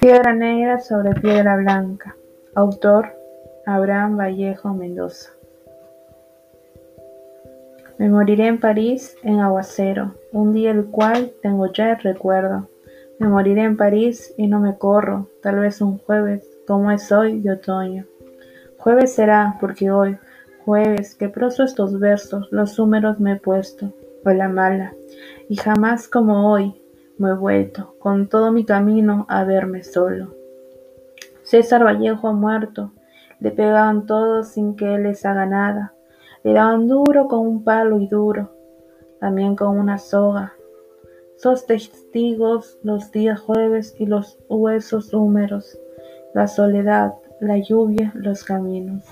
Piedra negra sobre piedra blanca. Autor Abraham Vallejo Mendoza. Me moriré en París en aguacero, un día el cual tengo ya recuerdo. Me moriré en París y no me corro, tal vez un jueves, como es hoy de otoño. Jueves será, porque hoy, jueves, que proso estos versos, los números me he puesto, o la mala, y jamás como hoy, me he vuelto con todo mi camino a verme solo. César Vallejo ha muerto, le pegaban todos sin que él les haga nada, le daban duro con un palo y duro, también con una soga. Sos testigos los días jueves y los huesos húmeros, la soledad, la lluvia, los caminos.